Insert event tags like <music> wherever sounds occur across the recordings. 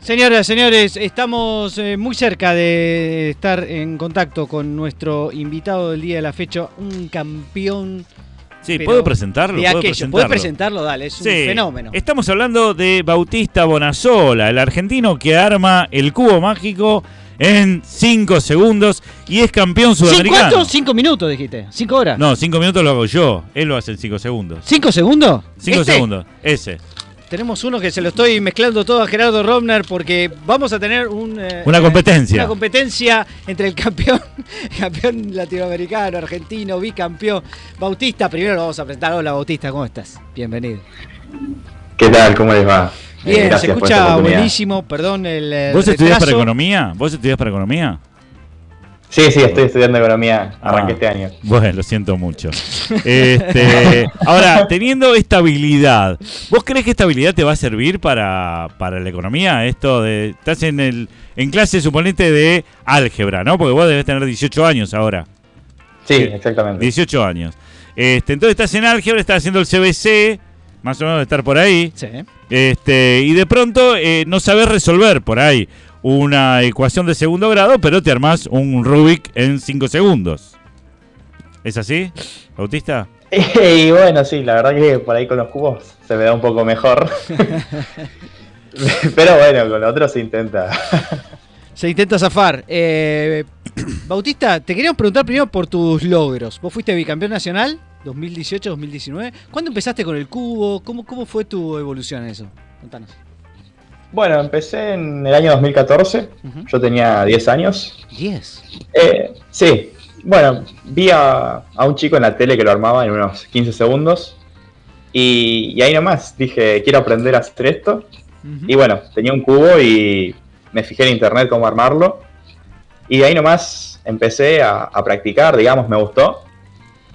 Señoras, señores, estamos eh, muy cerca de estar en contacto con nuestro invitado del día de la fecha, un campeón. Sí, ¿puedo presentarlo? de ¿Puedo presentarlo? Puedes presentarlo, dale, es un Sí, fenómeno. Estamos hablando de Bautista Bonazola, el argentino que arma el cubo mágico en 5 segundos y es campeón ¿Cinco sudamericano. cuánto? Cinco minutos, dijiste. ¿Cinco horas? No, 5 minutos lo hago yo. Él lo hace en 5 segundos. ¿Cinco segundos? 5 ¿Este? segundos, ese. Tenemos uno que se lo estoy mezclando todo a Gerardo Romner porque vamos a tener un, eh, Una competencia. Una competencia entre el campeón, <laughs> campeón latinoamericano, argentino, bicampeón. Bautista, primero lo vamos a presentar. Hola Bautista, ¿cómo estás? Bienvenido. ¿Qué tal? ¿Cómo les va? Bien, se escucha buenísimo, perdón el ¿Vos estudiás para retraso. economía? ¿Vos estudiás para economía? Sí, sí, estoy estudiando economía. Arranqué Ah, este año. Bueno, lo siento mucho. Este, ahora, teniendo esta habilidad, ¿vos crees que esta habilidad te va a servir para, para la economía? Esto de. Estás en el en clase, suponete, de álgebra, ¿no? Porque vos debes tener 18 años ahora. Sí, Sí. exactamente. 18 años. Este, entonces estás en álgebra, estás haciendo el CBC, más o menos de estar por ahí. Sí. Este, y de pronto eh, no sabes resolver por ahí una ecuación de segundo grado, pero te armás un Rubik en 5 segundos. ¿Es así, Bautista? <laughs> Y bueno, sí, la verdad que por ahí con los cubos se me da un poco mejor. <laughs> Pero bueno, con los otros se intenta. <laughs> Se intenta zafar. Eh, <coughs> Bautista, te queríamos preguntar primero por tus logros. Vos fuiste bicampeón nacional 2018-2019. ¿Cuándo empezaste con el cubo? ¿Cómo, ¿Cómo fue tu evolución en eso? Contanos. Bueno, empecé en el año 2014. Ujú. Yo tenía 10 años. 10. Eh, sí, bueno, vi a, a un chico en la tele que lo armaba en unos 15 segundos. Y, y ahí nomás dije, quiero aprender a hacer esto. Y bueno, tenía un cubo y me fijé en internet cómo armarlo. Y de ahí nomás empecé a, a practicar, digamos, me gustó.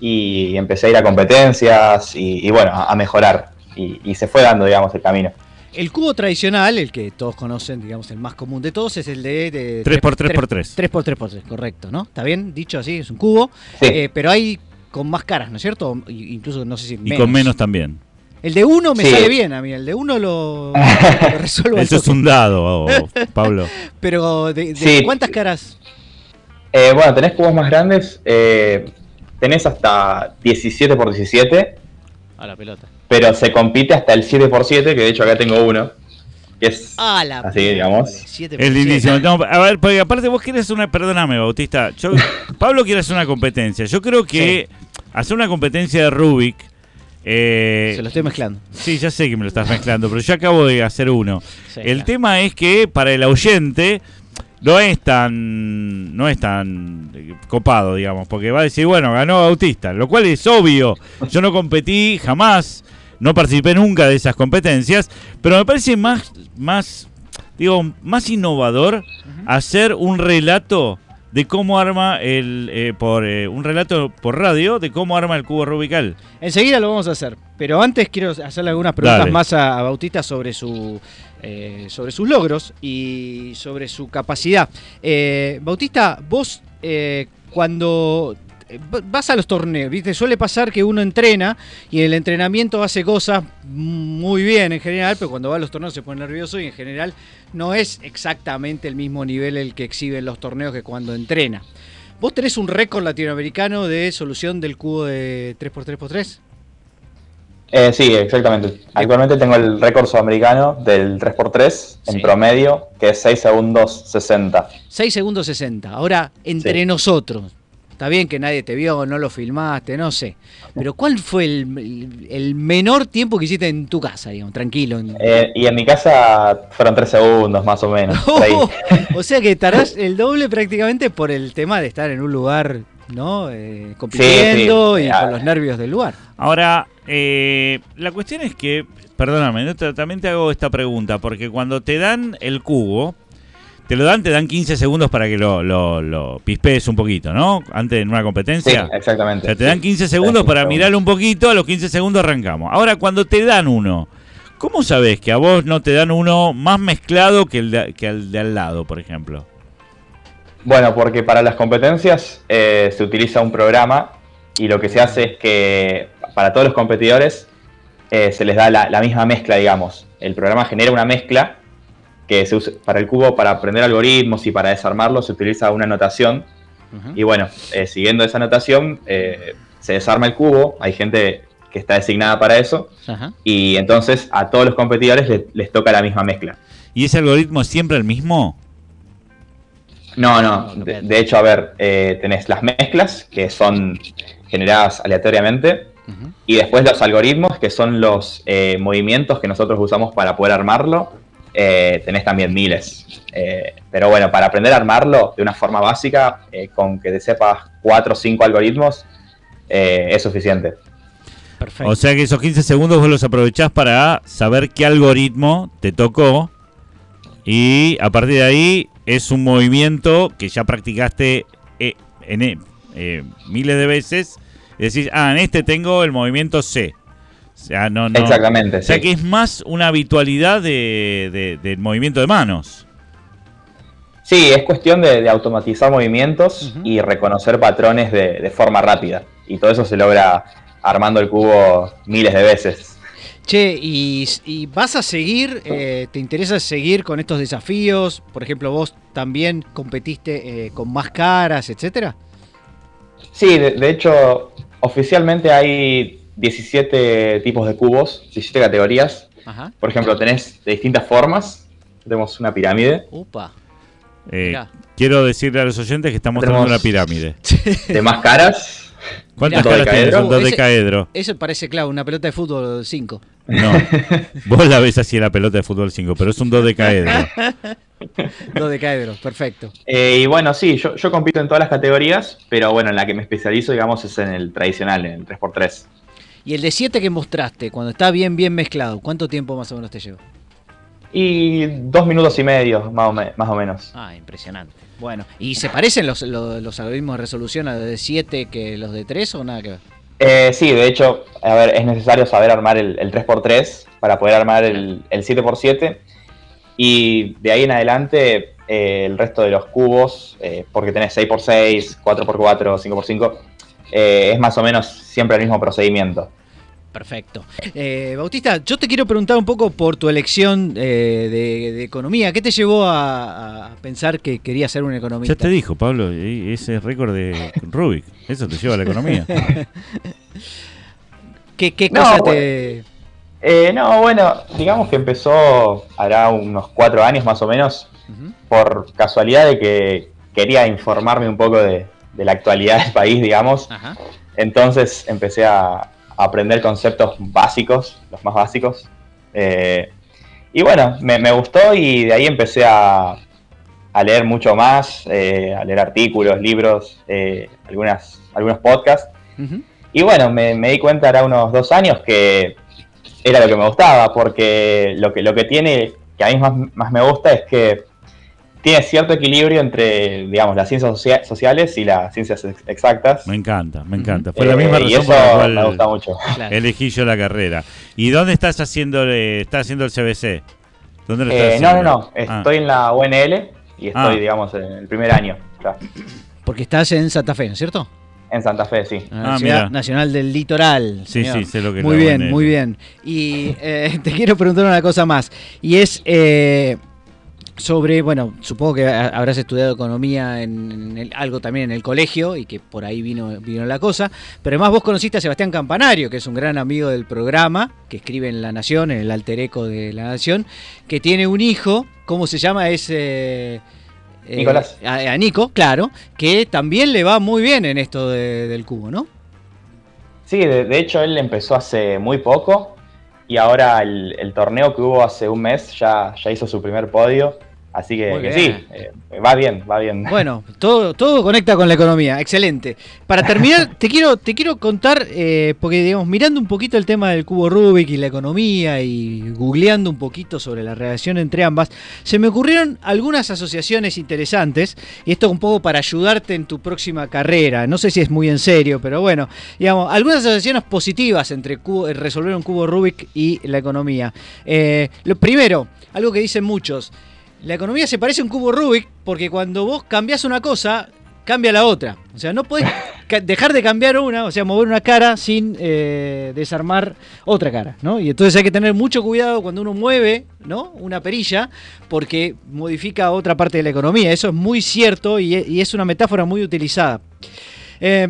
Y empecé a ir a competencias y, y bueno, a, a mejorar. Y, y se fue dando, digamos, el camino. El cubo tradicional, el que todos conocen, digamos, el más común de todos, es el de... de 3x3x3. 3x3x3, correcto, ¿no? ¿Está bien? Dicho así, es un cubo. Sí. Eh, pero hay con más caras, ¿no es cierto? Incluso, no sé si Y con menos también. El de uno me Sí. sale bien a mí, el de uno lo, <laughs> lo resuelvo Eso es un dado, oh, <laughs> Pablo. Pero, ¿de, de Sí. cuántas caras? Eh, bueno, tenés cubos más grandes. eh, tenés hasta 17 por 17 A la pelota. Pero se compite hasta el 7 por 7 que de hecho acá tengo uno. Que es A la Así, digamos. Lindísimo. siete. No, a ver, porque aparte vos quieres una. Perdóname, Bautista. Yo, <laughs> Pablo quiere hacer una competencia. Yo creo que hacer una competencia de Rubik. eh, Se lo estoy mezclando. Sí, ya sé que me lo estás mezclando, pero yo acabo de hacer uno. Sí, el claro. tema es que para el oyente no es tan no es tan eh, copado, digamos, porque va a decir, bueno, ganó Bautista, lo cual es obvio. Yo no competí jamás, no participé nunca de esas competencias, pero me parece más más digo, más innovador hacer un relato de cómo arma el eh, por eh, un relato por radio de cómo arma el cubo rubical. Enseguida lo vamos a hacer. Pero antes quiero hacerle algunas preguntas Dale. más a, a Bautista sobre su eh, sobre sus logros y sobre su capacidad. Eh, Bautista, vos cuando vas a los torneos, ¿viste? Suele pasar que uno entrena y en el entrenamiento hace cosas muy bien en general, pero cuando va a los torneos se pone nervioso y en general no es exactamente el mismo nivel el que exhibe en los torneos que cuando entrena. ¿Vos tenés un récord latinoamericano de solución del cubo de 3x3x3? Eh, sí, exactamente. Actualmente tengo el récord sudamericano del 3x3 en promedio, que es 6 segundos 60. 6 segundos 60. Ahora, entre Sí. nosotros, está bien que nadie te vio, no lo filmaste, no sé. Pero ¿cuál fue el, menor tiempo que hiciste en tu casa, digamos, tranquilo? en- Eh, y en mi casa fueron 3 segundos más o menos. <laughs> o sea que estarás el doble prácticamente por el tema de estar en un lugar, ¿no? Eh, compitiendo sí. y con los nervios del lugar. Ahora, eh, la cuestión es que, perdóname, también te hago esta pregunta, porque cuando te dan el cubo, te lo dan, te dan 15 segundos para que lo, lo, lo pispees un poquito, ¿no? Antes en una Sí, competencia. exactamente. o sea, te dan 15 segundos para segundos. mirarlo un poquito, a los 15 segundos arrancamos. Ahora, cuando te dan uno, ¿cómo sabes que a vos no te dan uno más mezclado que el de, que el de al lado, por ejemplo? Bueno, porque para las competencias eh, se utiliza un programa y lo que se hace es que para todos los competidores eh, se les da la, la misma mezcla, digamos. El programa genera una mezcla que se usa, para el cubo, para aprender algoritmos y para desarmarlo, se utiliza una notación. Y bueno, eh, siguiendo esa notación, eh, se desarma el cubo. Hay gente que está designada para eso. Y entonces a todos los competidores les, toca la misma mezcla. ¿Y ese algoritmo es siempre el mismo? No, no. De, hecho, a ver, eh, tenés las mezclas que son generadas aleatoriamente. Y después los algoritmos, que son los movimientos que nosotros usamos para poder armarlo eh, tenés también miles. Eh, pero bueno, para aprender a armarlo de una forma básica, eh, con que te sepas cuatro o cinco algoritmos, es suficiente. Perfecto. O sea que esos 15 segundos vos los aprovechás para saber qué algoritmo te tocó y a partir de ahí es un movimiento que ya practicaste en, miles de veces. Decís, ah, en este tengo el movimiento C. Exactamente. O sea que es más una habitualidad de, del movimiento de manos. Sí, es cuestión de, automatizar movimientos y reconocer patrones de, forma rápida. Y todo eso se logra armando el cubo miles de veces. Che, ¿y, vas a seguir? Eh, ¿Te interesa seguir con estos desafíos? Por ejemplo, vos también competiste eh, con más caras, etcétera. Sí, de hecho, oficialmente hay 17 tipos de cubos, 17 categorías. Por ejemplo, tenés de distintas formas. Tenemos una pirámide. Upa. Eh, quiero decirle a los oyentes que estamos mostrando una pirámide. De más caras. ¿Cuántas caras tienes? Son dos de caedro. Eso parece, claro, una pelota de fútbol 5. No, <laughs> vos la ves así en la pelota de fútbol 5, pero es un 2 de caedro. <laughs> 2 de caedro, perfecto. Eh, y bueno, sí, yo, yo compito en todas las categorías, pero bueno, en la que me especializo, digamos, es en el tradicional, en el 3x3. Y el de 7 que mostraste, cuando está bien, bien mezclado, ¿cuánto tiempo más o menos te lleva? Y dos minutos y medio, más o, más o menos. Ah, impresionante. Bueno, ¿y se parecen los, algoritmos de resolución a los de 7 que los de 3 o nada que ver? Eh, sí, de hecho, a ver, es necesario saber armar el, 3x3 para poder armar el, 7x7. Y de ahí en adelante, eh, el resto de los cubos, eh, porque tenés 6x6, 4x4, 5x5, es más o menos siempre el mismo procedimiento. Perfecto. Eh, Bautista, yo te quiero preguntar un poco por tu elección eh, de, economía. ¿Qué te llevó a, pensar que querías ser un economista? Ya te dijo, Pablo, ese récord de Rubik. Eso te lleva a la economía. <laughs> ¿Qué, cosa te.? Eh, no, bueno, digamos que empezó hará unos cuatro años más o menos, por casualidad de que quería informarme un poco de, la actualidad del país, digamos. Entonces empecé a, aprender conceptos básicos, los más básicos. Eh, y bueno, me, gustó y de ahí empecé a, leer mucho más, eh, a leer artículos, libros, eh, algunas, algunos podcasts. Y bueno, me, di cuenta ahora unos dos años que era lo que me gustaba, porque lo que, lo que tiene, que a mí más, más me gusta es que tiene cierto equilibrio entre, digamos, las ciencias sociales y las ciencias exactas. Me encanta, me encanta. Fue la misma razón por la cual me gusta mucho. elegí yo la carrera. ¿Y dónde estás haciendo, estás haciendo el CBC? ¿Dónde lo estás eh, no, no, no. Ah. Estoy en la UNL y estoy, ah. digamos, en el primer año. Porque estás en Santa Fe, ¿no es cierto? En Santa Fe, sí. Ah, Nacional del Litoral. Sí, sí, sé lo que Muy bien, muy bien. Y eh, <laughs> te quiero preguntar una cosa más. Y es, eh, sobre, bueno, supongo que habrás estudiado economía en, algo también en el colegio y que por ahí vino, vino la cosa, pero además vos conociste a Sebastián Campanario, que es un gran amigo del programa, que escribe en La Nación, en el alter eco de La Nación, que tiene un hijo, ¿cómo se llama? Es... Eh, eh, Nicolás. A, Nico, claro, que también le va muy bien en esto del cubo, ¿no? Sí, de, hecho él empezó hace muy poco y ahora el, el, torneo que hubo hace un mes ya, ya hizo su primer podio Así que, sí, eh, va bien, va bien. <laughs> Bueno, todo, todo conecta con la economía, excelente. Para terminar, <laughs> te quiero, te quiero contar, eh, porque digamos, mirando un poquito el tema del cubo Rubik y la economía y googleando un poquito sobre la relación entre ambas, se me ocurrieron algunas asociaciones interesantes, y esto un poco para ayudarte en tu próxima carrera. No sé si es muy en serio, pero bueno, digamos, algunas asociaciones positivas entre resolver un cubo Rubik y la economía. Eh, lo primero, algo que dicen muchos. La economía se parece a un cubo Rubik porque cuando vos cambias una cosa, cambia la otra. O sea, no puedes <laughs> dejar de cambiar una, o sea, mover una cara sin eh, desarmar otra cara, ¿no? Y entonces hay que tener mucho cuidado cuando uno mueve, ¿no? Una perilla, porque modifica otra parte de la economía. Eso es muy cierto y, es una metáfora muy utilizada. Eh,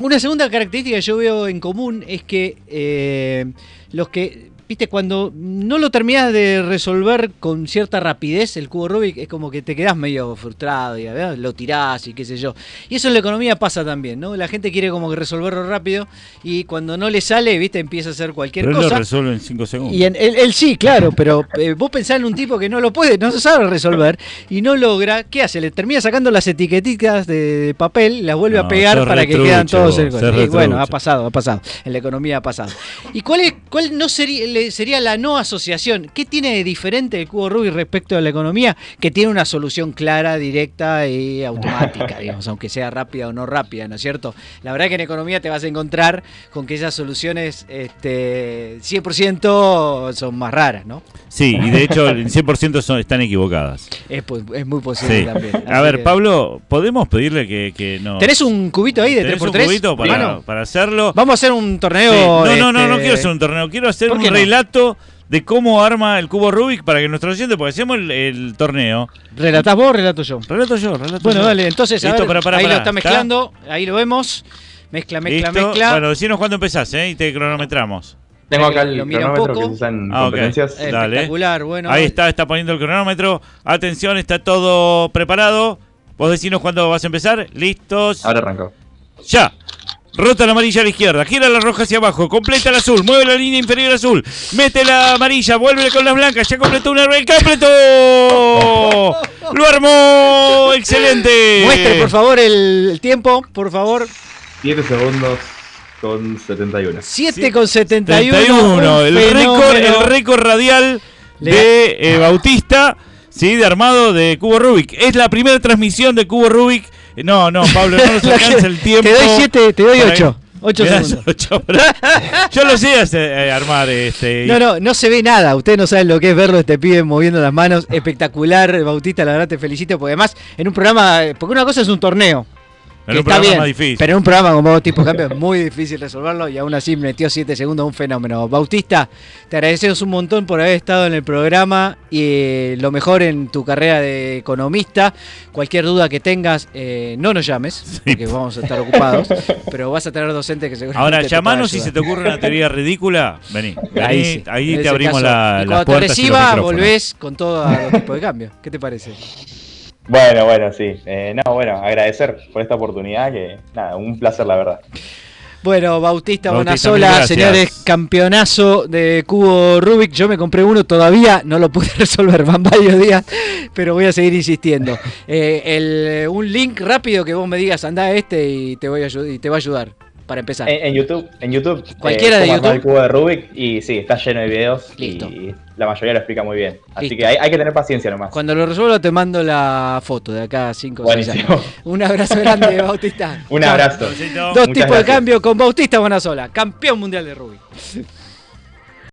una segunda característica que yo veo en común es que eh, los que viste, cuando no lo terminas de resolver con cierta rapidez, el cubo Rubik es como que te quedas medio frustrado y lo tirás y qué sé yo. Y eso en la economía pasa también, ¿no? La gente quiere como que resolverlo rápido y cuando no le sale, viste, empieza a hacer cualquier pero cosa. Él lo resuelve en 5 segundos. Y él, sí, claro, pero eh, vos pensás en un tipo que no lo puede, no sabe resolver y no logra, ¿qué hace? Le termina sacando las etiquetitas de papel, las vuelve a pegar para que quedan todos el y bueno, ha pasado, ha pasado. En la economía ha pasado. ¿Y cuál es, cuál no sería sería la no asociación. ¿Qué tiene de diferente el cubo Rubik respecto a la economía? Que tiene una solución clara, directa y automática, <laughs> digamos, aunque sea rápida o no rápida, ¿no es cierto? La verdad que en economía te vas a encontrar con que esas soluciones este, 100% son más raras, ¿no? Sí, y de hecho el 100% son, están equivocadas. Es, muy posible también. A ver, Pablo, ¿podemos pedirle que, que no... ¿Tenés un cubito ahí de 3x3? un cubito para, para, hacerlo? Vamos a hacer un torneo... No, no, no, no este, quiero hacer un torneo, quiero hacer un relato de cómo arma el cubo Rubik para que nuestro oyente, porque hacemos el, torneo. ¿Relatás vos o relato yo? Relato yo, relato Bueno, dale, entonces ahí lo está mezclando, ahí lo vemos. Mezcla, mezcla, mezcla. Bueno, decinos cuándo empezás, ¿eh? Y te cronometramos. Tengo acá el cronómetro que se usa en ah, competencias. Espectacular, bueno. Ahí está, está poniendo el cronómetro. Atención, está todo preparado. Vos decinos cuándo vas a empezar. ¿Listos? Ahora arrancó. Ya. Rota la amarilla a la izquierda, gira la roja hacia abajo, completa el azul, mueve la línea inferior azul, mete la amarilla, vuelve con las blancas, ya completó una vez, completó. Lo armó, excelente. Muestre por favor el tiempo, por favor. 7 segundos con 71. 7 con 71. 71. El récord, el récord radial de eh, Bautista, sí, de armado de Cubo Rubik. Es la primera transmisión de Cubo Rubik no, no, Pablo, no nos <laughs> alcanza el tiempo. Te doy 7, te doy 8. 8 segundos. yo lo sé eh, armar. Este, no, no, no se ve nada. Ustedes no saben lo que es verlo este pibe moviendo las manos. Espectacular, Bautista, la verdad te felicito. Porque además, en un programa. Porque una cosa es un torneo está bien, Pero en un programa como tipo cambio es muy difícil resolverlo y aún así metió 7 segundos, un fenómeno. Bautista, te agradecemos un montón por haber estado en el programa y eh, lo mejor en tu carrera de economista. Cualquier duda que tengas, eh, no nos llames, porque vamos a estar ocupados, pero vas a tener docentes que seguramente. Ahora, llamanos si se te ocurre una teoría ridícula. Vení, ahí, ahí te abrimos la, y cuando te reciba, volvés con todo a tipo de cambio. ¿Qué te parece? Bueno, bueno, sí. Eh, no, bueno, agradecer por esta oportunidad, que nada, un placer la verdad. Bueno, Bautista, Bautista Bonasola, señores, campeonazo de cubo Rubik. Yo me compré uno, todavía no lo pude <laughs> resolver, van varios días, pero voy a seguir insistiendo. <laughs> Eh, el, un link rápido que vos me digas, anda a este y te, voy a, y te va a ayudar para empezar. En, YouTube, en YouTube. Cualquiera de YouTube. el cubo de Rubik y sí, está lleno de videos. Y la mayoría lo explica muy bien. Así que hay, que tener paciencia nomás. Cuando lo resuelvo te mando la foto de acá a 5 o 6 años. <laughs> Un abrazo grande, <laughs> Bautista. Un abrazo. Dos tipos de cambio con Bautista Bonasola, campeón mundial de Rubik.